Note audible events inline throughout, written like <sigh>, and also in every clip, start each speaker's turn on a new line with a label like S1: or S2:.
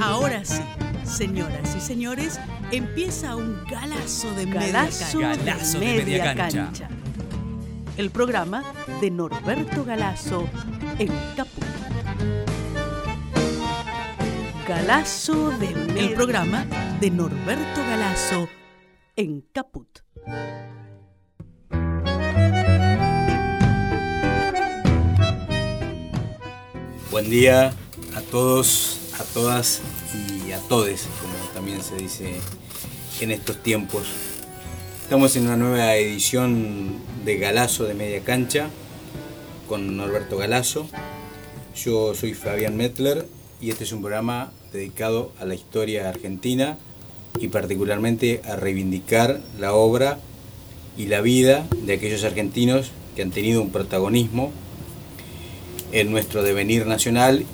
S1: Ahora sí, señoras y señores, empieza un galazo de
S2: Galazo
S1: media
S2: de
S1: cancha.
S3: Galazo de media cancha.
S1: El programa de Norberto Galazo en Caput. Galazo de media El programa de Norberto Galazo en Caput.
S4: Buen día a todos, todas y a todes, como también se dice en estos tiempos. Estamos en una nueva edición de Galazo de Media Cancha con Norberto Galazo. Yo soy Fabián Mettler y este es un programa dedicado a la historia argentina y particularmente a reivindicar la obra y la vida de aquellos argentinos que han tenido un protagonismo en nuestro devenir nacional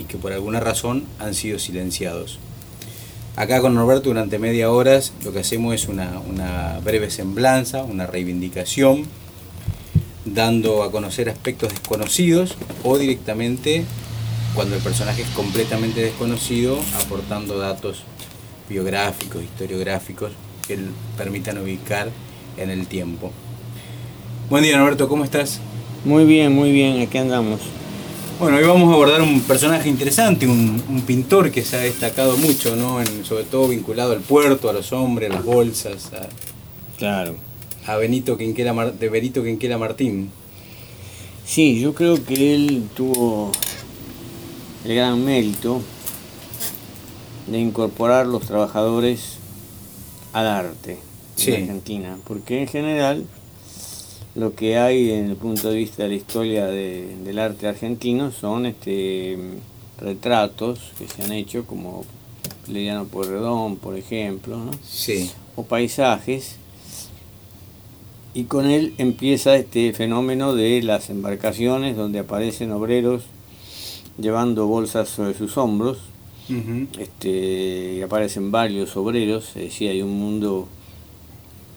S4: y que por alguna razón han sido silenciados. Acá con Norberto durante media hora lo que hacemos es una, una breve semblanza, una reivindicación, dando a conocer aspectos desconocidos o directamente, cuando el personaje es completamente desconocido, aportando datos biográficos, historiográficos que permitan ubicar en el tiempo. Buen día Norberto, ¿cómo estás?
S2: Muy bien, muy bien, aquí andamos.
S4: Bueno, hoy vamos a abordar un personaje interesante, un, un pintor que se ha destacado mucho, ¿no? En- sobre todo vinculado al puerto, a los hombres, a las bolsas, a,
S2: Claro.
S4: a Benito Quinquela de Benito Quinquela Martín.
S2: Sí, yo creo que él tuvo el gran mérito de incorporar los trabajadores al arte
S4: Sí.
S2: en Argentina, porque en general lo que hay en el punto de vista de la historia de- del arte argentino son este retratos que se han hecho como Liliano Porredón, por ejemplo, ¿no?
S4: Sí,
S2: o paisajes. Y con él empieza este fenómeno de las embarcaciones donde aparecen obreros llevando bolsas sobre sus hombros. Este y aparecen varios obreros es decir hay un mundo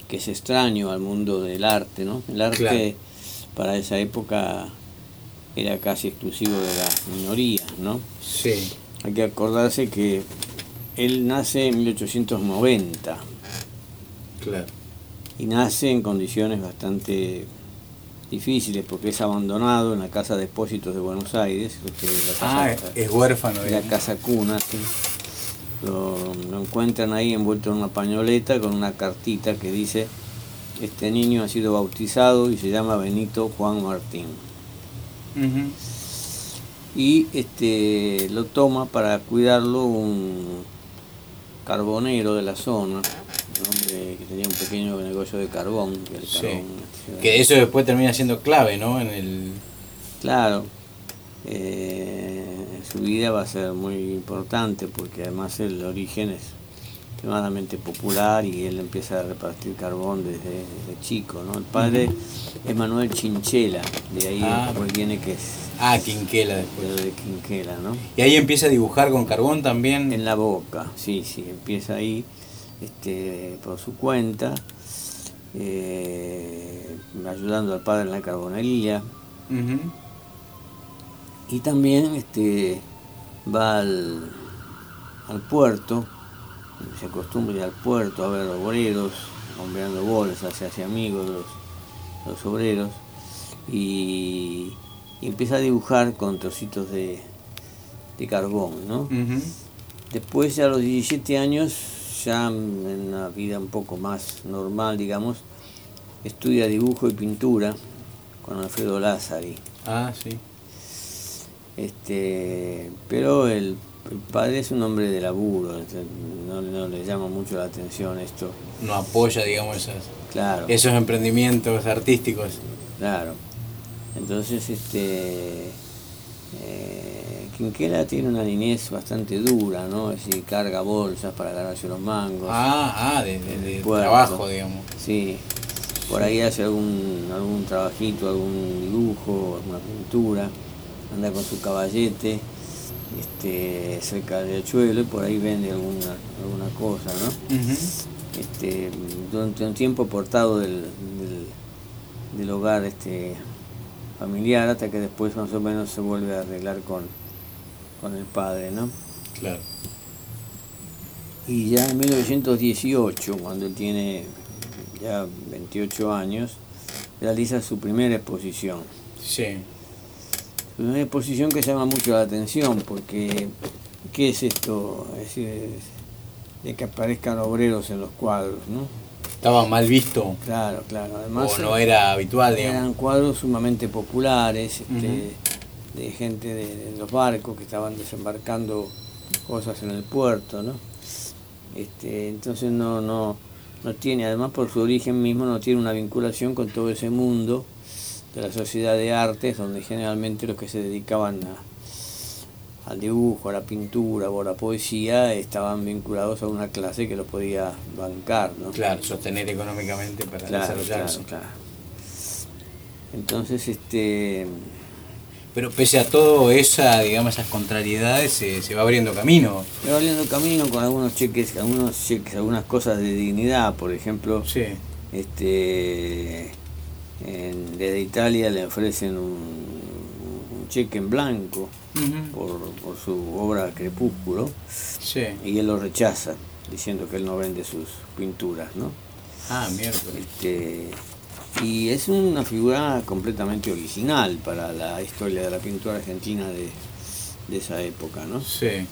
S2: que es extraño al mundo del arte no el arte
S4: Claro.
S2: para esa época era casi exclusivo de las minorías no
S4: sí,
S2: hay que acordarse que él nace en 1890
S4: claro.
S2: y nace en condiciones bastante difíciles porque es abandonado en la casa de depósitos de Buenos Aires, que es la casa,
S4: Ah, es huérfano.
S2: la
S4: digamos.
S2: casa cuna, sí. Lo, lo encuentran ahí envuelto en una pañoleta con una cartita que dice este niño ha sido bautizado y se llama Benito Juan Martín y este lo toma para cuidarlo un carbonero de la zona hombre que tenía un pequeño negocio de carbón que el
S4: Sí.
S2: carbón
S4: Que eso después termina siendo clave, ¿no? En el...
S2: Claro, eh, su vida va a ser muy importante porque además el origen es extremadamente popular y él empieza a repartir carbón desde, desde chico. ¿no? El padre es Manuel Chinchela, de ahí
S4: Ah.
S2: después viene que es
S4: Ah, Quinquela después.
S2: de, Quinquela, ¿no?
S4: Y ahí empieza a dibujar con carbón también.
S2: En la boca, sí, sí, empieza ahí este, por su cuenta, eh, ayudando al padre en la carbonería. Y también este, va al, al puerto, se acostumbra ir al puerto a ver obreros, hombreando bolsas, se hace amigos de los, los obreros y, y empieza a dibujar con trocitos de, de carbón, ¿no?
S4: Ujú.
S2: Después, a los 17 años, ya en una vida un poco más normal, digamos, estudia dibujo y pintura con Alfredo Lázari.
S4: Ah, sí.
S2: Este, pero el, el padre es un hombre de laburo, este, no, no le llama mucho la atención esto.
S4: No apoya, digamos, esas,
S2: Claro,
S4: esos emprendimientos artísticos.
S2: claro. Entonces, este, eh, Quinquela tiene una niñez bastante dura, ¿no? Es decir, carga bolsas para ganarse los mangos.
S4: Ah, ah, de, de- trabajo, digamos.
S2: Sí, por ahí hace algún, algún trabajito, algún dibujo, alguna pintura, anda con su caballete este, cerca del riachuelo y por ahí vende alguna, alguna cosa, ¿no? Este, durante un tiempo portado del, del, del hogar este, familiar hasta que después más o menos se vuelve a arreglar con, con el padre, ¿no?
S4: Claro.
S2: Y ya en 1918, cuando él tiene ya 28 años, realiza su primera exposición.
S4: Sí.
S2: Una exposición que llama mucho la atención porque ¿qué es esto? Es decir, de que aparezcan obreros en los cuadros, ¿no?
S4: Estaba mal visto.
S2: Claro, claro. Además,
S4: o no era habitual, digamos.
S2: Eran cuadros sumamente populares, este, de gente de, de, los barcos que estaban desembarcando cosas en el puerto, ¿no? Este, entonces no, no, no tiene, además por su origen mismo, no tiene una vinculación con todo ese mundo de la sociedad de artes, donde generalmente los que se dedicaban a, al dibujo, a la pintura o a la poesía estaban vinculados a una clase que lo podía bancar, ¿no?
S4: Claro, sostener económicamente para
S2: Claro,
S4: desarrollarse.
S2: claro, claro. Entonces, este,
S4: Pero pese a todo esa, digamos, esas contrariedades, se, se va abriendo camino.
S2: me va abriendo camino con algunos cheques, algunos cheques, algunas cosas de dignidad, por ejemplo,
S4: Sí.
S2: este en, desde Italia le ofrecen un, un cheque en blanco por, por su obra Crepúsculo
S4: Sí.
S2: y él lo rechaza diciendo que él no vende sus pinturas ¿no?
S4: Ah, miércoles.
S2: Este, y es una figura completamente original para la historia de la pintura argentina de, de esa época ¿no?
S4: Sí.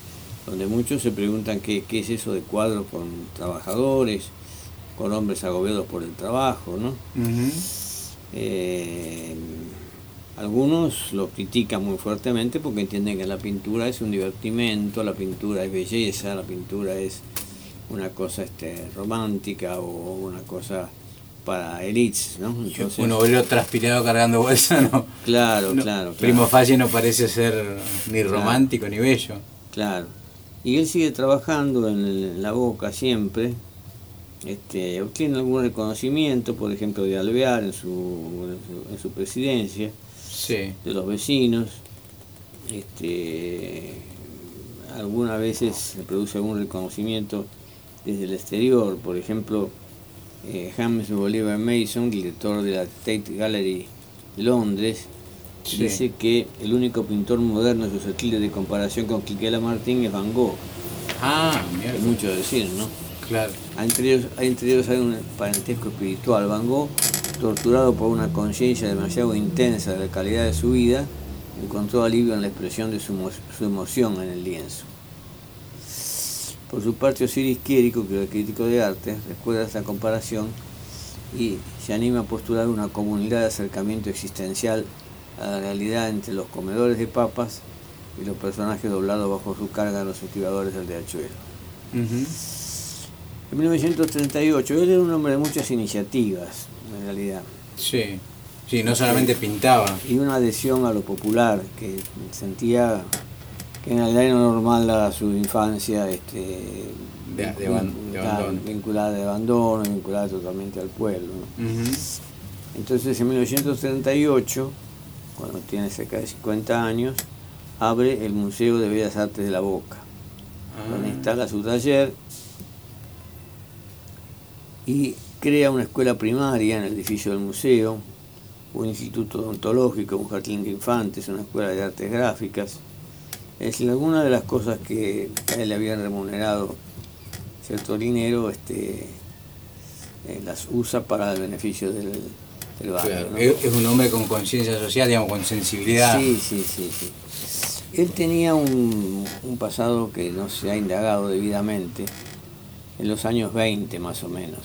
S2: donde muchos se preguntan qué, qué es eso de cuadros con trabajadores con hombres agobiados por el trabajo ¿no? Eh, algunos lo critican muy fuertemente porque entienden que la pintura es un divertimento, la pintura es belleza, la pintura es una cosa este, romántica o una cosa para elites, ¿no? Entonces,
S4: Un obrero transpirado cargando bolsa, <laughs> ¿no?
S2: claro,
S4: no,
S2: claro,
S4: Primo Facie no parece ser ni romántico ni bello.
S2: claro. Y él sigue trabajando en, el- en la boca siempre. Este, obtiene algún reconocimiento, por ejemplo, de Alvear en su, en su, en su presidencia.
S4: Sí.
S2: de los vecinos. Este, algunas veces se produce algún reconocimiento desde el exterior, por ejemplo, eh, James Bolivar Mason, director de la Tate Gallery de Londres,
S4: Sí.
S2: dice que el único pintor moderno susceptible de comparación con Quiquela Martín es Van Gogh.
S4: Ah,
S2: Es mucho decir, ¿no?
S4: Claro.
S2: Entre ellos, hay entre ellos hay un parentesco espiritual. Van Gogh, torturado por una conciencia demasiado intensa de la calidad de su vida, encontró alivio en la expresión de su, emo- su emoción en el lienzo. Por su parte, Osiris Quiérico, que era crítico de arte, recuerda esta comparación y se anima a postular una comunidad de acercamiento existencial a la realidad entre los comedores de papas y los personajes doblados bajo su carga en los estibadores del riachuelo.
S4: Ujú.
S2: En 1938, él era un hombre de muchas iniciativas, en realidad,
S4: Sí. Sí, no solamente pintaba.
S2: y una adhesión a lo popular, que sentía que en realidad era normal a su infancia este,
S4: De- de de
S2: vinculada de abandono, vinculada totalmente al pueblo. Entonces, en 1938, cuando tiene cerca de 50 años, abre el Museo de Bellas Artes de la Boca. donde
S4: Ah.
S2: instala su taller y crea una escuela primaria en el edificio del museo, un instituto odontológico, un jardín de infantes, una escuela de artes gráficas. Es decir, algunas de las cosas que a él le habían remunerado cierto dinero, este, eh, las usa para el beneficio del, del barrio.
S4: Claro. es un hombre con conciencia social, digamos, con sensibilidad.
S2: Sí, sí, sí, sí. Él tenía un, un pasado que no se ha indagado debidamente, en los años 20 más o menos.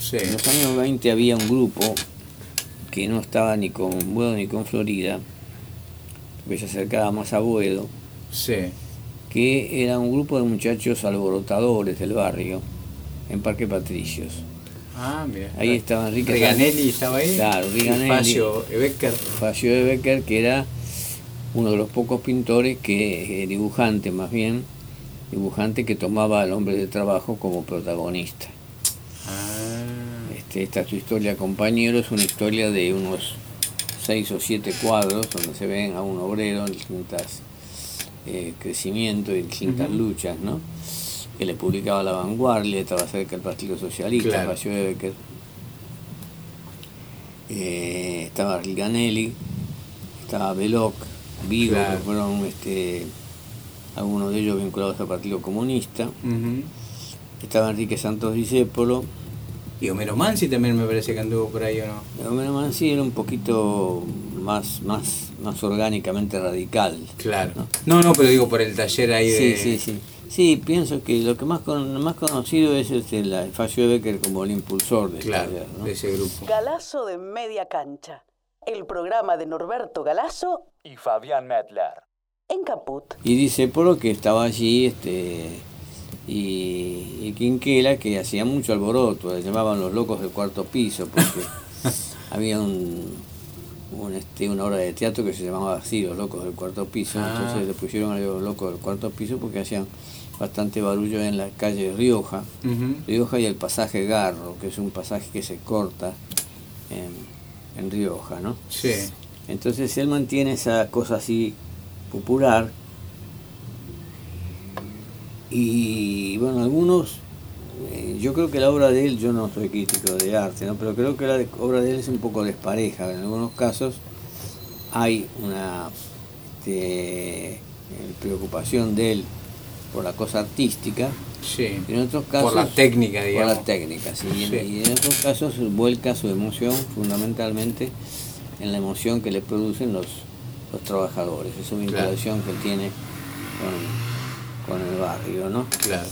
S4: Sí.
S2: En los años 20 había un grupo que no estaba ni con Buedo ni con Florida, porque se acercaba más a Buedo,
S4: Sí.
S2: que era un grupo de muchachos alborotadores del barrio, en Parque Patricios.
S4: Ah, mira.
S2: Ahí estaba Enrique
S4: Reganelli estaba ahí.
S2: Claro, Reganelli.
S4: Facio Becker.
S2: Facio de Becker, que era uno de los pocos pintores que, eh, dibujante más bien, dibujante que tomaba al hombre de trabajo como protagonista.
S4: Ah.
S2: Este, esta es su historia, compañero, es una historia de unos seis o siete cuadros donde se ven a un obrero en distintas eh, crecimientos y distintas luchas, ¿no? Que le publicaba La Vanguardia, estaba cerca del Partido Socialista,
S4: Claro.
S2: Facio de Becker. Eh, estaba Riganelli, estaba Beloc, Vigo,
S4: Claro.
S2: que fueron este, algunos de ellos vinculados al Partido Comunista. Estaba Enrique Santos Discépolo.
S4: Y Homero Mansi también me parece que anduvo por ahí o no.
S2: Homero Mansi era un poquito más, más, más orgánicamente radical.
S4: Claro. ¿no? no, pero digo por el taller ahí
S2: sí,
S4: de.
S2: Sí, sí, sí. pienso que lo que más más conocido es este, la Facio Becker como el impulsor de,
S4: claro, taller, ¿no? de ese grupo.
S1: Galazo de media cancha. El programa de Norberto Galazo
S3: y Fabián Medler.
S1: En Caput.
S2: Y dice Polo que estaba allí este y, y Quinquela que hacía mucho alboroto, le llamaban los locos del cuarto piso porque <laughs> había un, un, este, una obra de teatro que se llamaba así, Los Locos del Cuarto Piso.
S4: Ah.
S2: Entonces le pusieron a los Locos del Cuarto Piso porque hacían bastante barullo en la calle Rioja.
S4: Ujú.
S2: Rioja y el pasaje Garro, que es un pasaje que se corta en, en Rioja, ¿no?
S4: Sí.
S2: Entonces él mantiene esa cosa así popular. Y bueno, algunos, eh, yo creo que la obra de él, yo no soy crítico de arte, ¿no? pero creo que la obra de él es un poco despareja. En algunos casos hay una este, eh, preocupación de él por la cosa artística,
S4: Sí.
S2: en otros casos...
S4: Por la técnica,
S2: por
S4: digamos.
S2: la técnica, sí. Y en-. Y en otros casos vuelca su emoción fundamentalmente en la emoción que le producen los, los trabajadores, esa vinculación que tiene con, con el barrio, ¿no?
S4: Claro.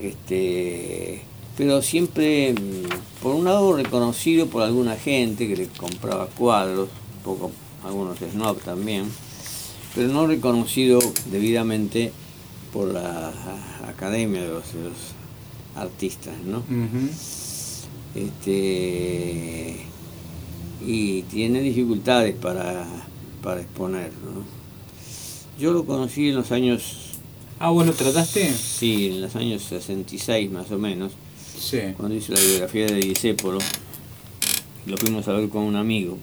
S2: Este, pero siempre, mm, por un lado, reconocido por alguna gente que le compraba cuadros, un poco algunos snob también, pero no reconocido debidamente por la academia de los, de los artistas, ¿no? Este y tiene dificultades para, para exponer. ¿no? Yo lo conocí en los años,
S4: Ah, ¿vos lo trataste?
S2: sí, en los años 66 más o menos,
S4: Sí.
S2: cuando hice la biografía de Disépolo, lo fuimos a ver con un amigo,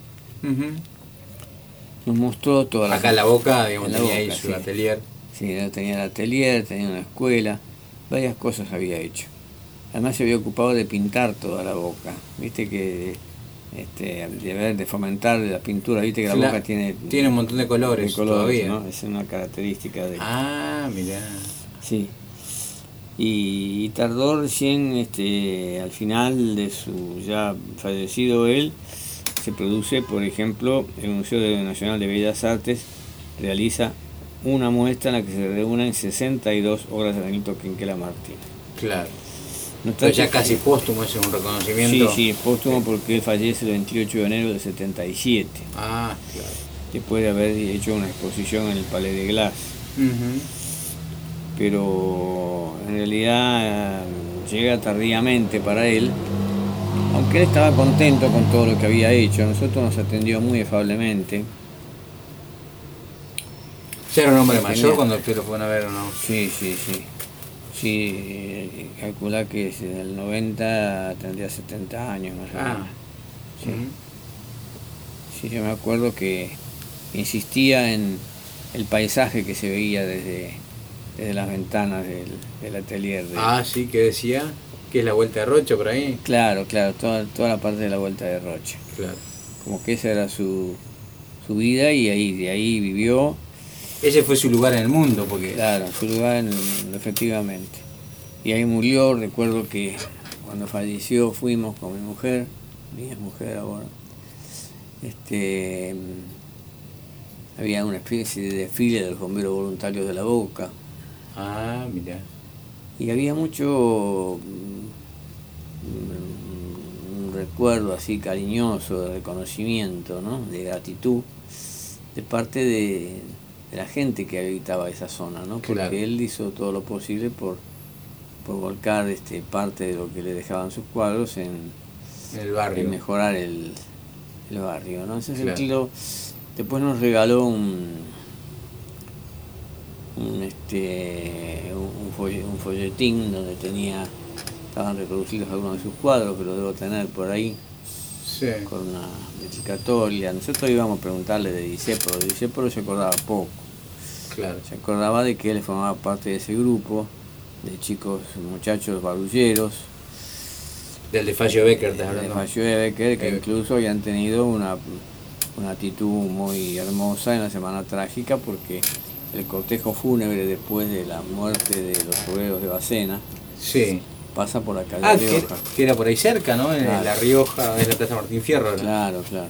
S2: nos mostró toda la...
S4: Acá en la boca, digamos,
S2: la
S4: tenía ahí
S2: Boca,
S4: su
S2: sí.
S4: atelier.
S2: Sí, tenía el atelier, tenía una escuela, varias cosas había hecho. Además se había ocupado de pintar toda la boca, viste que este, de ver, de fomentar la pintura, viste que la boca tiene,
S4: Tiene un montón de colores,
S2: de colores,
S4: todavía.
S2: ¿no? Es una característica de
S4: Ah, mirá.
S2: sí. Y, y tardó recién este, al final de su ya fallecido él, se produce, por ejemplo, el Museo Nacional de Bellas Artes realiza una muestra en la que se reúnen 62 obras de Benito Quinquela Martínez.
S4: Claro. Pero ya casi póstumo, ese es un
S2: Sí,
S4: reconocimiento.
S2: sí, es póstumo porque él fallece el 28 de enero del 77,
S4: Ah, claro.
S2: después de haber hecho una exposición en el Palais de Glass. Pero en realidad llega tardíamente para él, aunque él estaba contento con todo lo que había hecho, nosotros nos atendió muy afablemente.
S4: ¿Ya era un hombre mayor cuando ustedes lo fueron a ver o no?
S2: Sí, sí, sí. Sí, calcula que si en el 90 tendría 70 años más o
S4: Ah.
S2: menos. Sí. Sí, yo me acuerdo que insistía en el paisaje que se veía desde, desde las ventanas del, del atelier. de-
S4: Ah, sí, que decía que es la vuelta de Rocha por ahí.
S2: Claro, claro, toda, toda la parte de la vuelta de Roche.
S4: Claro.
S2: Como que esa era su, su vida y ahí, de ahí vivió,
S4: Ese fue su lugar en el mundo, porque
S2: claro, su lugar en el- efectivamente. Y ahí murió, recuerdo que cuando falleció fuimos con mi mujer, mi mujer ahora, este, había una especie de desfile de los bomberos voluntarios de la Boca.
S4: Ah, mira.
S2: Y había mucho mm, un recuerdo así cariñoso de reconocimiento, ¿no? de gratitud de parte de, de la gente que habitaba esa zona, ¿no? porque
S4: Claro.
S2: él hizo todo lo posible por, por volcar este, parte de lo que le dejaban sus cuadros en,
S4: En el
S2: en
S4: barrio.
S2: mejorar el, el barrio. ¿no? En ese
S4: Claro.
S2: sentido, después nos regaló un, un, este, un, folle- un folletín donde tenía estaban reproducidos algunos de sus cuadros, que lo debo tener por ahí,
S4: Sí.
S2: con una dedicatoria. Nosotros íbamos a preguntarle de Disépolo, de Disépolo se acordaba poco.
S4: Claro.
S2: Se acordaba de que él formaba parte de ese grupo de chicos, muchachos barulleros,
S4: Del de Fallo Becker, estás
S2: de
S4: hablando.
S2: Fallo de Becker, que
S4: Eh.
S2: incluso habían tenido una, una actitud muy hermosa en la Semana Trágica, porque el cortejo fúnebre después de la muerte de los obreros de Bacena,
S4: Sí.
S2: Pasa por calle
S4: Ah,
S2: Rioja.
S4: que, que era por ahí cerca, ¿no? En
S2: Claro.
S4: La Rioja, en la Plaza Martín Fierro. ¿no?
S2: Claro, claro.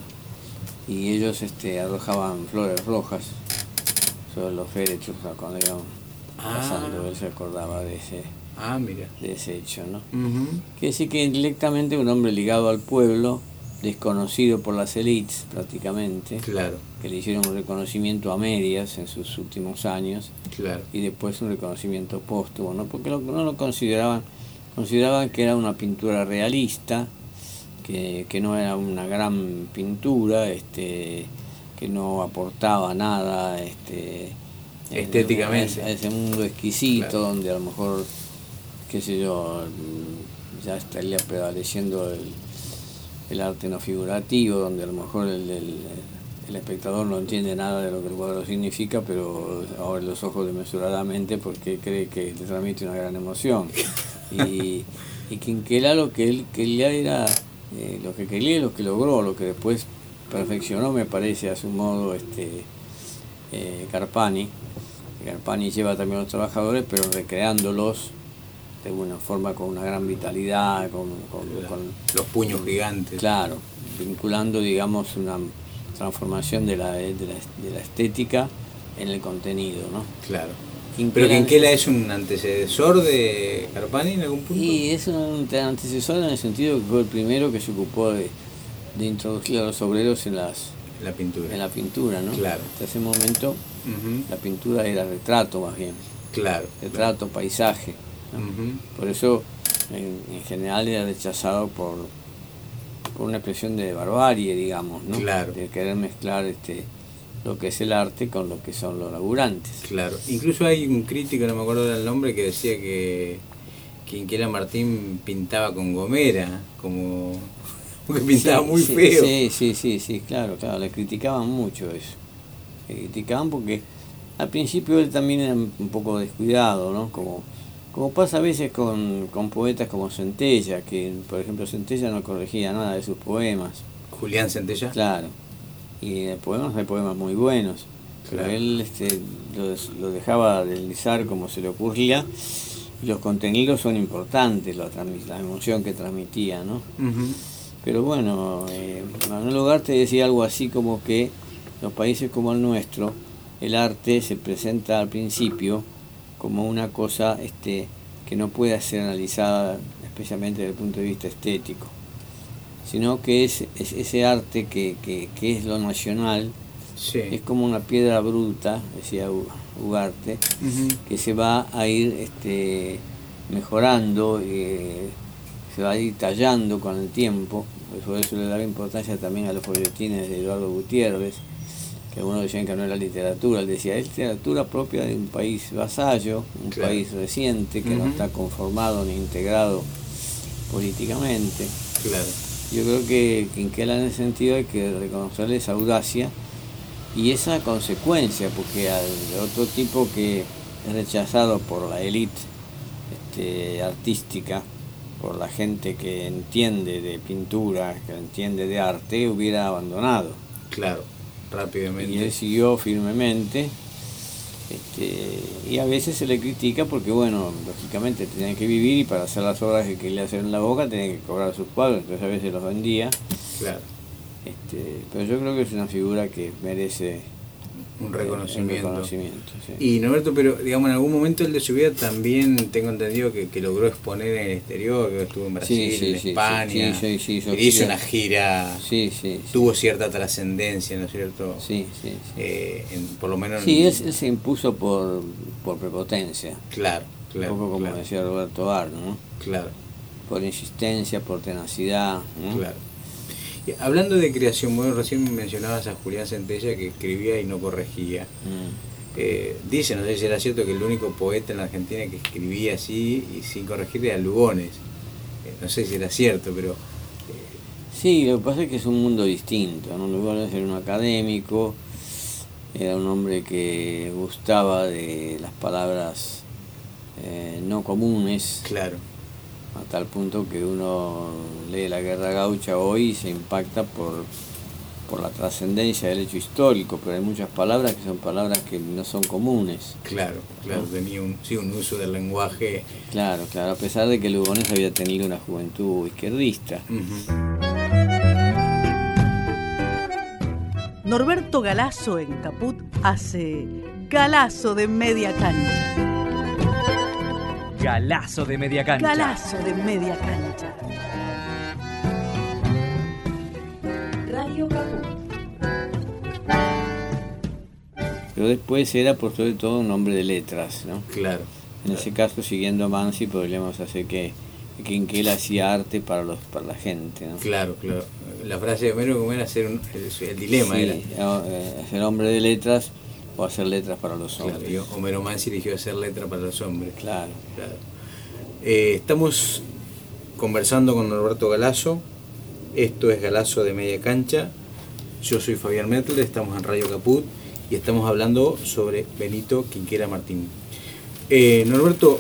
S2: Y ellos este, arrojaban flores rojas sobre los féretros cuando iban
S4: Ah.
S2: pasando. Él se acordaba de ese,
S4: Ah, mira.
S2: de ese hecho, ¿no?
S4: Ujú.
S2: Quiere decir que indirectamente un hombre ligado al pueblo, desconocido por las élites prácticamente,
S4: Claro,
S2: que le hicieron un reconocimiento a medias en sus últimos años
S4: claro.
S2: y después un reconocimiento póstumo, ¿no? porque lo- no lo consideraban, consideraban que era una pintura realista, que, que no era una gran pintura, este, que no aportaba nada este, en-
S4: Estéticamente.
S2: a ese mundo exquisito
S4: Claro.
S2: donde a lo mejor, qué sé yo, mm, ya estaría prevaleciendo el, el arte no figurativo, donde a lo mejor el, el- el espectador no entiende nada de lo que el cuadro significa, pero abre los ojos desmesuradamente porque cree que le transmite una gran emoción. <laughs> Y, y Quinquela lo que él quería era, eh, lo que quería y lo que logró, lo que después perfeccionó, me parece, a su modo, este eh, Carpani. Carpani lleva también a los trabajadores, pero recreándolos de alguna forma con una gran vitalidad, con, con- con-
S4: Los puños gigantes.
S2: claro, vinculando, digamos, una transformación de la, de la, de la estética en el contenido, ¿no?
S4: Claro. Pero Quinquela es un antecesor de Carpani en algún punto.
S2: Y es un antecesor en el sentido que fue el primero que se ocupó de, de introducir a los obreros en, las,
S4: La pintura.
S2: en la pintura, ¿no?
S4: Claro.
S2: Hasta ese momento la pintura era retrato más bien,
S4: Claro.
S2: retrato, paisaje. Por eso en, en general era rechazado por, por una expresión de barbarie, digamos, ¿no?
S4: Claro.
S2: De querer mezclar este lo que es el arte con lo que son los laburantes.
S4: Claro. Incluso hay un crítico, no me acuerdo del nombre, que decía que Quinquela Martín pintaba con gomera, como <laughs> que pintaba
S2: Sí,
S4: muy
S2: sí,
S4: feo.
S2: Sí, sí, sí, sí, claro, claro, le criticaban mucho eso. Le criticaban porque al principio él también era un poco descuidado, ¿no? Como, como pasa a veces con, con poetas como Centella, que por ejemplo Centella no corregía nada de sus poemas.
S4: Julián Centella.
S2: Claro. Y de poemas hay poemas muy buenos. Pero
S4: Claro.
S2: él este, lo, lo dejaba deslizar como se le ocurría. Y los contenidos son importantes, la, la emoción que transmitía, ¿no? Pero bueno, eh, Manuel Ugarte decía algo así como que los países como el nuestro, el arte se presenta al principio como una cosa este, que no puede ser analizada especialmente desde el punto de vista estético, sino que es, es ese arte que, que, que es lo nacional,
S4: Sí.
S2: es como una piedra bruta, decía Ugarte,
S4: Ujú.
S2: que se va a ir este, mejorando, eh, se va a ir tallando con el tiempo. Por eso le daba importancia también a los folletines de Eduardo Gutiérrez, que algunos decían que no era literatura. Él decía, es literatura propia de un país vasallo, un
S4: Claro.
S2: país reciente que no está conformado ni integrado políticamente.
S4: Claro.
S2: Yo creo que Quinquela en ese sentido hay que reconocerle esa audacia y esa consecuencia, porque al otro tipo que es rechazado por la élite este, artística, por la gente que entiende de pintura, que entiende de arte, hubiera abandonado.
S4: Claro. Rápidamente.
S2: Y él siguió firmemente. Este, y a veces se le critica porque, bueno, lógicamente tenía que vivir y para hacer las obras que quería hacer en la boca tenía que cobrar sus cuadros, entonces a veces los vendía.
S4: Claro.
S2: Este, pero yo creo que es una figura que merece
S4: Un reconocimiento.
S2: un reconocimiento, sí.
S4: Y Norberto, pero digamos, en algún momento el de su vida también tengo entendido que, que logró exponer en el exterior, que estuvo en Brasil,
S2: Sí, sí,
S4: en España, hizo una gira,
S2: Sí, sí, sí.
S4: tuvo cierta trascendencia, ¿no es cierto?
S2: Sí, sí, sí.
S4: Eh, en- por lo menos.
S2: Sí,
S4: en-
S2: él, él se impuso por, por prepotencia,
S4: Claro, claro.
S2: un poco como
S4: claro,
S2: decía Roberto Arno, ¿no?
S4: claro,
S2: por insistencia, por tenacidad. ¿no?
S4: claro. Hablando de creación, bueno, recién mencionabas a Julián Centella que escribía y no corregía.
S2: Mm.
S4: Eh, dice, no sé si era cierto, que el único poeta en la Argentina que escribía así y sin corregir era Lugones. Eh, no sé si era cierto, pero
S2: Sí, lo que pasa es que es un mundo distinto. ¿no? Lugones era un académico, era un hombre que gustaba de las palabras eh, no comunes,
S4: claro,
S2: a tal punto que uno lee la guerra gaucha hoy y se impacta por, por la trascendencia del hecho histórico, pero hay muchas palabras que son palabras que no son comunes.
S4: Claro, claro, tenía un, sí, un uso del lenguaje.
S2: Claro, claro, a pesar de que Lugones había tenido una juventud izquierdista.
S1: Norberto Galazo en Caput hace Galazo de media cancha.
S3: Galazo de media cancha.
S1: Galazo de media cancha.
S5: Radio Caput.
S2: Pero después era por sobre todo un hombre de letras, ¿no?
S4: Claro.
S2: En ese caso, siguiendo a Mansi, podríamos hacer que, que él hacía arte para los para la gente, ¿no?
S4: Claro, claro. La frase de Homero como era hacer un, el, el dilema
S2: Sí,
S4: era.
S2: eh, ser hombre de letras o hacer letras para los
S4: Claro,
S2: hombres.
S4: y Homero Mansi eligió hacer letra para los hombres.
S2: Claro.
S4: Claro. Eh, estamos conversando con Norberto Galazo. Esto es Galazo de Media Cancha. Yo soy Fabián Mertel, estamos en Radio Caput y estamos hablando sobre Benito Quinquera Martín. Eh, Norberto,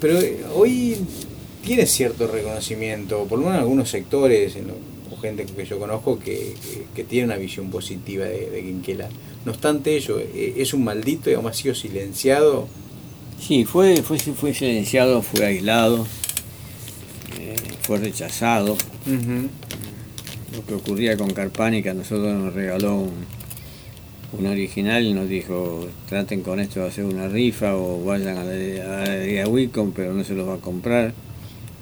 S4: pero hoy tiene cierto reconocimiento, por lo menos en algunos sectores, en lo- o gente que yo conozco, que, que- que tiene una visión positiva de, de Quinquela. No obstante ello, eh, es un maldito, digamos, ha sido silenciado.
S2: Sí, fue, fue, fue silenciado, fue aislado, eh, fue rechazado. Lo que ocurría con Carpani, que a nosotros nos regaló un, un original y nos dijo, traten con esto de hacer una rifa o vayan a la, a la galería Wicom, pero no se los va a comprar,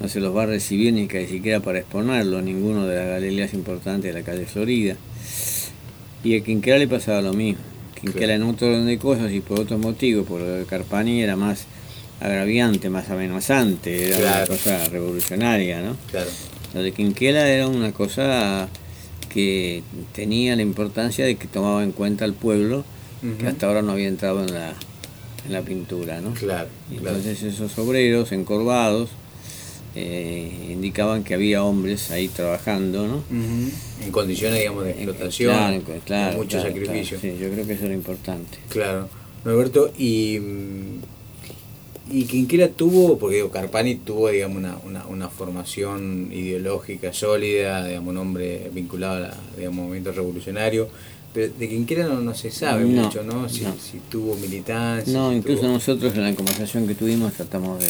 S2: no se los va a recibir ni que siquiera para exponerlo, ninguno de las galerías importantes de la calle Florida. Y a Quinquela le pasaba lo mismo. Quinquela en otro orden de cosas y por otros motivos, por lo de Carpani era más agraviante, más amenazante, era una
S4: Claro.
S2: cosa revolucionaria, ¿no?
S4: Claro.
S2: Lo de Quinquela era una cosa que tenía la importancia de que tomaba en cuenta al pueblo, que hasta ahora no había entrado en la, en la pintura, ¿no?
S4: Claro,
S2: Y
S4: claro.
S2: Entonces esos obreros encorvados eh, indicaban que había hombres ahí trabajando, ¿no?
S4: En condiciones, digamos, de explotación,
S2: claro, claro,
S4: mucho
S2: claro,
S4: sacrificio.
S2: Sí, yo creo que eso era importante.
S4: Claro. Norberto, y, mm, y Quinquela tuvo, porque digo, Carpani tuvo, digamos, una, una, una formación ideológica sólida, digamos, un hombre vinculado a la, digamos, movimiento revolucionario, pero de Quinquela no, no se sabe
S2: No,
S4: mucho, ¿no? Si,
S2: no.
S4: si tuvo militancia.
S2: No,
S4: si
S2: incluso
S4: tuvo-
S2: nosotros en la conversación que tuvimos tratamos de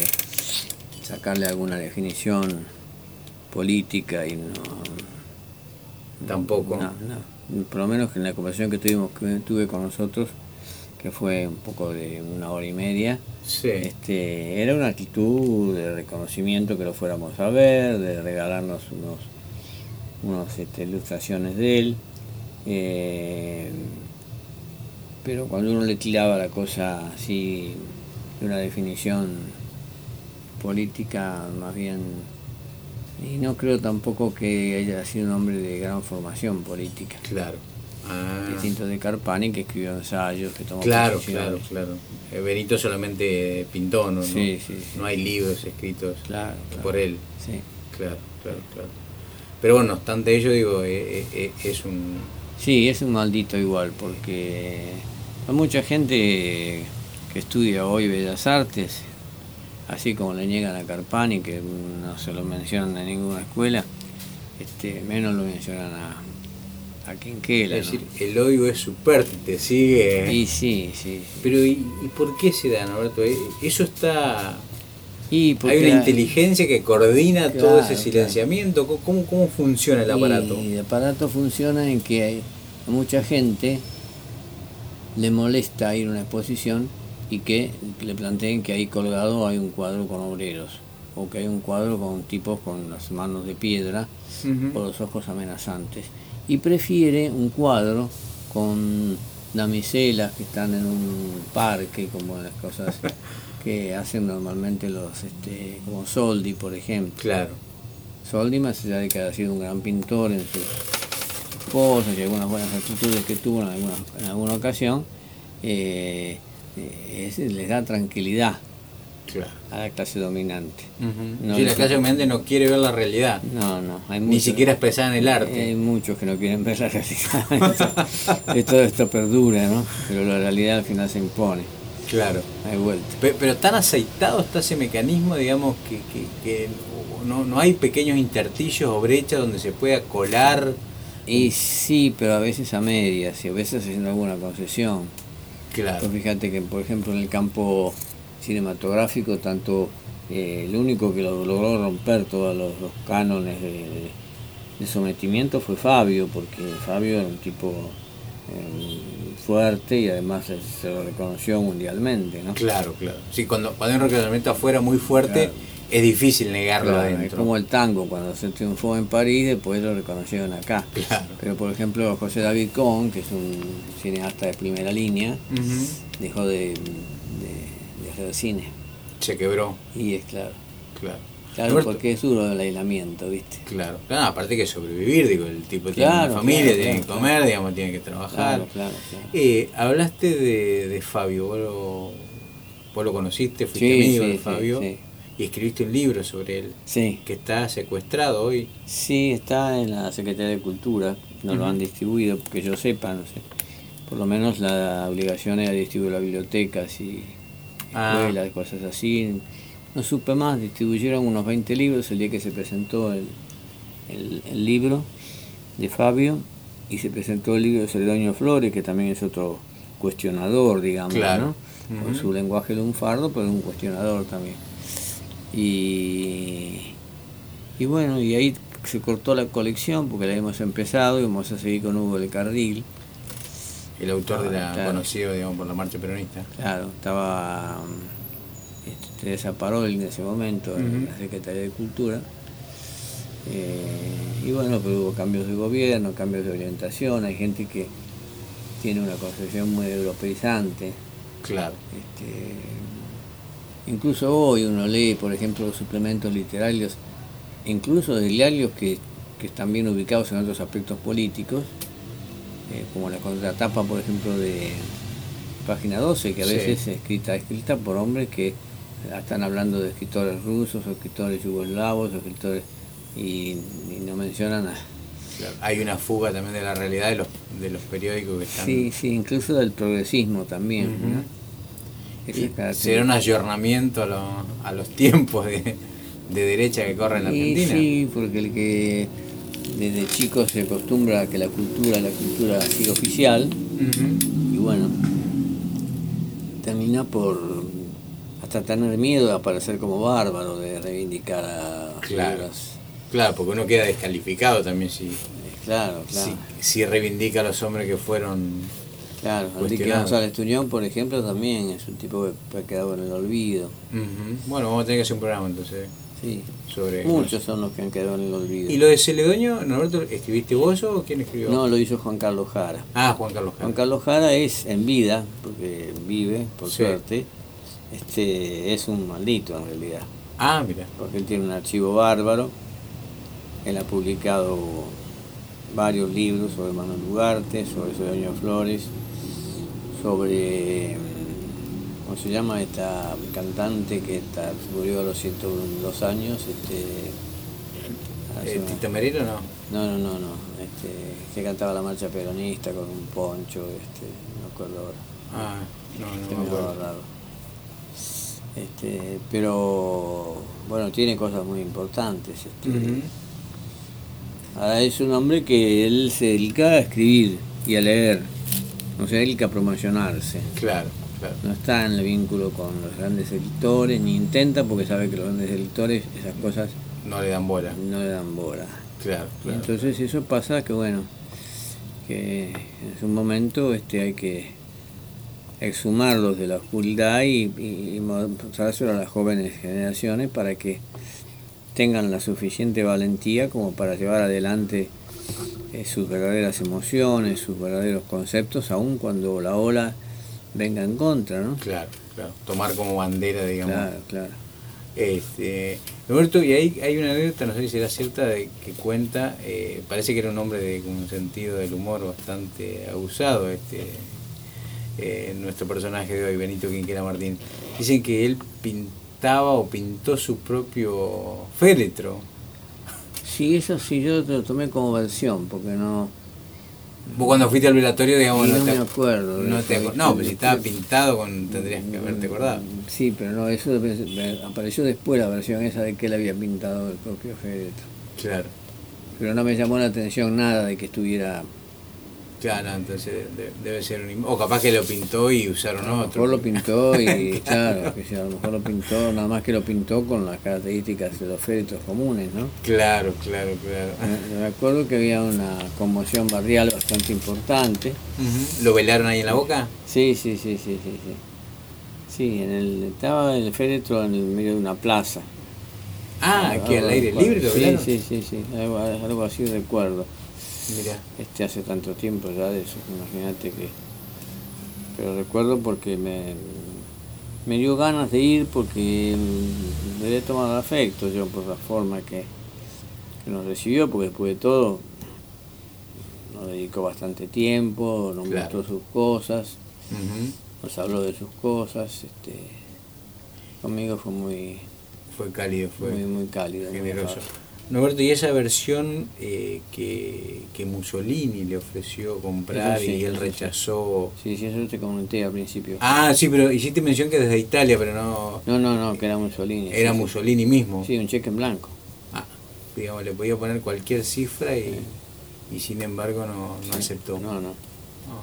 S2: sacarle alguna definición política y no,
S4: Tampoco.
S2: No, no. Por lo menos que en la conversación que tuvimos que tuve con nosotros, que fue un poco de una hora y media,
S4: Sí.
S2: este, era una actitud de reconocimiento que lo fuéramos a ver, de regalarnos unos, unos este, ilustraciones de él. eh, pero cuando uno le tiraba la cosa así de una definición política, más bien y no creo tampoco que haya sido un hombre de gran formación política.
S4: Claro. Ah.
S2: Distinto de Carpani, que escribió ensayos, que tomó
S4: Claro, claro, claro. Eh, Benito solamente pintó, ¿no?
S2: Sí,
S4: no,
S2: sí, sí.
S4: no hay libros escritos
S2: Claro, claro.
S4: por él.
S2: Sí.
S4: Claro, claro, claro. Pero bueno, no obstante ello, digo, eh, eh, es un...
S2: Sí, es un maldito igual, porque hay mucha gente que estudia hoy Bellas Artes, así como le niegan a Carpani, que no se lo mencionan en ninguna escuela, este, menos lo mencionan a, a Quinquela.
S4: Es
S2: ¿no?
S4: decir, el odio es supérstite, sigue...
S2: Y sí, sí. sí.
S4: Pero ¿y, y por qué se da, Norberto? Eh, Eso está...
S2: Y porque
S4: Hay una inteligencia que coordina todo ese silenciamiento. ¿Cómo- ¿Cómo, ¿Cómo funciona el aparato?
S2: Y el aparato funciona en que hay, a mucha gente le molesta ir a una exposición y que le planteen que ahí colgado hay un cuadro con obreros o que hay un cuadro con tipos con las manos de piedra
S4: Ujú.
S2: o los ojos amenazantes y prefiere un cuadro con damiselas que están en un parque como las cosas <laughs> que hacen normalmente los este, como Soldi por ejemplo
S4: Claro.
S2: Soldi, más allá de que ha sido un gran pintor en sus cosas y algunas buenas actitudes que tuvo en alguna, en alguna ocasión, eh, es- les da tranquilidad
S4: Claro.
S2: a la clase dominante. No
S4: si la clase dominante no quiere ver la realidad,
S2: No, no, hay
S4: ni
S2: muchos-
S4: siquiera expresada en el
S2: Hay
S4: arte.
S2: muchos que no quieren ver la realidad. <laughs> esto, esto, esto perdura, ¿no? Pero la realidad al final se impone.
S4: Claro.
S2: Hay vuelta.
S4: Pe- Pero tan aceitado está ese mecanismo, digamos, que, que- que no, no hay pequeños intersticios o brechas donde se pueda colar
S2: Y sí, pero a veces a medias y a veces haciendo alguna concesión.
S4: Claro.
S2: Pues fíjate que, por ejemplo, en el campo cinematográfico, tanto eh, el único que lo- logró romper todos los, los cánones de, de sometimiento fue Fabio, porque Fabio era un tipo eh, fuerte y además se, se lo reconoció mundialmente, ¿no?
S4: Claro, claro. Sí, cuando, cuando hay un reconocimiento afuera muy fuerte,
S2: Claro.
S4: Es difícil negarlo
S2: Claro, es
S4: adentro.
S2: como el tango, cuando se triunfó en París, después lo reconocieron acá.
S4: Claro.
S2: Pero por ejemplo, José David Cohn, que es un cineasta de primera línea, dejó de, de- de hacer cine.
S4: Se quebró,
S2: Y es claro.
S4: claro.
S2: Claro,
S4: Roberto,
S2: porque es duro el aislamiento, ¿viste?
S4: Claro, claro, aparte que sobrevivir, digo, el tipo tiene una familia, tiene que comer, digamos, tiene que trabajar.
S2: Claro, claro, claro.
S4: Eh, hablaste de, de Fabio, vos lo, vos lo conociste, fuiste
S2: Sí,
S4: amigo
S2: sí,
S4: de
S2: sí,
S4: Fabio
S2: sí.
S4: Y escribiste un libro sobre él,
S2: Sí,
S4: que está secuestrado hoy.
S2: sí, está en la Secretaría de Cultura, no lo han distribuido, que yo sepa, no sé. Por lo menos la obligación era distribuir las bibliotecas y
S4: Ah.
S2: escuelas, cosas así. No supe más, distribuyeron unos 20 libros el día que se presentó el, el- el libro de Fabio y se presentó el libro de Celedonio Flores, que también es otro cuestionador, digamos,
S4: Claro.
S2: ¿no? Con su lenguaje lunfardo, pero un cuestionador también. Y, y bueno, y ahí se cortó la colección porque la hemos empezado y vamos a seguir con Hugo de Cardil.
S4: El autor de la
S2: Ah, claro.
S4: conocido, digamos, por la marcha peronista.
S2: Claro, estaba este, Teresa Parol en ese momento en la Secretaría de Cultura. Eh, y bueno, pero hubo cambios de gobierno, cambios de orientación, hay gente que tiene una concepción muy europeizante.
S4: Claro.
S2: Este, incluso hoy uno lee, por ejemplo, los suplementos literarios, incluso de diarios que, que están bien ubicados en otros aspectos políticos, eh, como la contratapa, por ejemplo, de página 12, que a
S4: Sí.
S2: veces es escrita, escrita por hombres que están hablando de escritores rusos, o escritores yugoslavos, o escritores y, y no mencionan a...
S4: Hay una fuga también de la realidad de los, de los periódicos que están...
S2: Sí, sí, incluso del progresismo también.
S4: Será un ayornamiento a, lo- a los tiempos de, de derecha que corren en la Argentina.
S2: sí, porque el que desde chico se acostumbra a que la cultura, la cultura siga oficial, y bueno, termina por hasta tener miedo de aparecer como bárbaro, de reivindicar a
S4: Claro.
S2: figuras.
S4: Claro, porque uno queda descalificado también si,
S2: Claro, claro.
S4: si, si reivindica a los hombres que fueron...
S2: Claro, Enrique. González Tuñón, por ejemplo, también es un tipo que ha quedado en el olvido.
S4: Bueno, vamos a tener que hacer un programa entonces
S2: Sí,
S4: sobre...
S2: muchos son los que han quedado en el olvido.
S4: ¿Y lo de Celedoño, Norberto, escribiste vos o quién escribió?
S2: No, lo hizo Juan Carlos Jara.
S4: Ah, Juan Carlos Jara.
S2: Juan Carlos Jara es en vida, porque vive, por
S4: Sí.
S2: suerte, este, es un maldito en realidad,
S4: Ah, mira.
S2: porque él tiene un archivo bárbaro, él ha publicado varios libros sobre Manuel Ugarte, sobre Soledad Flores, sobre, ¿cómo se llama esta cantante que está, murió a los 102 años? Este, hace
S4: Eh, ¿Tita Merino no?
S2: no, no, no, no. Este, que cantaba la marcha peronista con un poncho, este, no me acuerdo ahora.
S4: Ah, no,
S2: Este,
S4: no me acuerdo.
S2: Este, pero bueno, tiene cosas muy importantes. Este. Ahora es un hombre que él se dedica a escribir y a leer, no se dedica a promocionarse.
S4: Claro, claro.
S2: No está en el vínculo con los grandes editores, ni intenta porque sabe que los grandes editores esas cosas
S4: No le dan bola.
S2: no le dan bola.
S4: Claro, claro.
S2: entonces eso pasa que bueno, que en un momento este hay que exhumarlos de la oscuridad y, y, y mostrárselo a las jóvenes generaciones para que tengan la suficiente valentía como para llevar adelante eh, sus verdaderas emociones, sus verdaderos conceptos, aun cuando la ola venga en contra, ¿no?
S4: Claro, claro. Tomar como bandera, digamos.
S2: Claro, claro.
S4: Este, Roberto, y ahí hay una anécdota, no sé si será cierta, de que cuenta, eh, parece que era un hombre de un sentido del humor bastante abusado, este eh, nuestro personaje de hoy, Benito Quinquera Martín. Dicen que él pintaba o pintó su propio féretro.
S2: Sí, eso sí, yo lo tomé como versión, porque no...
S4: Vos cuando fuiste al velatorio, digamos, no,
S2: no
S4: te,
S2: me acuerdo
S4: no, pero si estaba pintado, con, tendrías que haberte acordado.
S2: Sí, pero no, eso apareció después la versión esa de que él había pintado el propio féretro.
S4: Claro.
S2: pero no me llamó la atención nada de que estuviera
S4: Claro, entonces de- debe ser un... O capaz que lo pintó y usaron
S2: A lo
S4: otro.
S2: mejor lo pintó y <laughs> claro, que sí, a lo mejor lo pintó, nada más que lo pintó con las características de los féretros comunes, ¿no?
S4: Claro, claro, claro.
S2: Me acuerdo que había una conmoción barrial bastante importante.
S4: ¿Lo velaron ahí en la boca?
S2: Sí, sí, sí, sí, sí, sí. Sí, en el, estaba el féretro en el medio de una plaza.
S4: Ah, que al aire libre lo
S2: sí,
S4: velaron.
S2: sí, sí, sí, algo, algo así recuerdo.
S4: Mirá.
S2: Este hace tanto tiempo ya de eso, imagínate que... Pero recuerdo porque me, me dio ganas de ir porque le he tomado afecto yo por la forma que, que nos recibió, porque después de todo nos dedicó bastante tiempo, nos
S4: Claro.
S2: mostró sus cosas, nos habló de sus cosas, este, conmigo fue muy,
S4: Fue cálido, fue
S2: muy, muy cálido.
S4: generoso. Norberto, y esa versión eh, que, que Mussolini le ofreció comprar
S2: sí,
S4: y él rechazó.
S2: Sí, sí, eso te comenté al principio.
S4: Ah, sí, pero hiciste mención que desde Italia, pero no.
S2: No, no, no, que era Mussolini.
S4: Era
S2: sí, sí.
S4: Mussolini mismo.
S2: Sí, un cheque en blanco.
S4: Ah, digamos, le podía poner cualquier cifra y, y sin embargo no, no aceptó.
S2: No, no.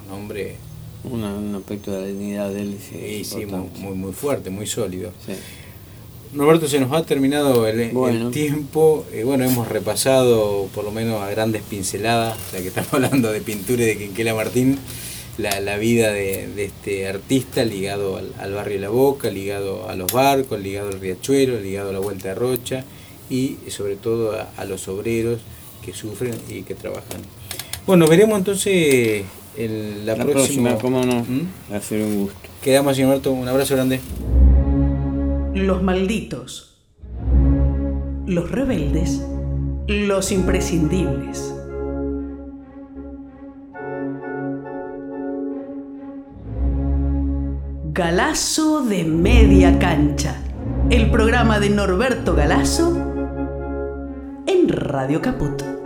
S4: No, hombre
S2: Una- un aspecto de la dignidad de él sí,
S4: sí, muy, muy, muy fuerte, muy sólido.
S2: Sí.
S4: Norberto, se nos ha terminado el, tiempo. Eh, bueno, hemos repasado por lo menos a grandes pinceladas, ya que estamos <laughs> hablando de pintura y de Quinquela Martín, la, la vida de, de este artista ligado al, al barrio La Boca, ligado a los barcos, ligado al riachuelo, ligado a la Vuelta de Rocha y sobre todo a, a los obreros que sufren y que trabajan. Bueno, veremos entonces el, la,
S2: La,
S4: próxima.
S2: próxima, cómo no,
S4: ¿Mm?
S2: va a ser un gusto.
S4: Quedamos, señor Norberto, un abrazo grande.
S1: Los malditos. Los rebeldes. Los imprescindibles. Galazo de media cancha. El programa de Norberto Galazo en Radio Caput.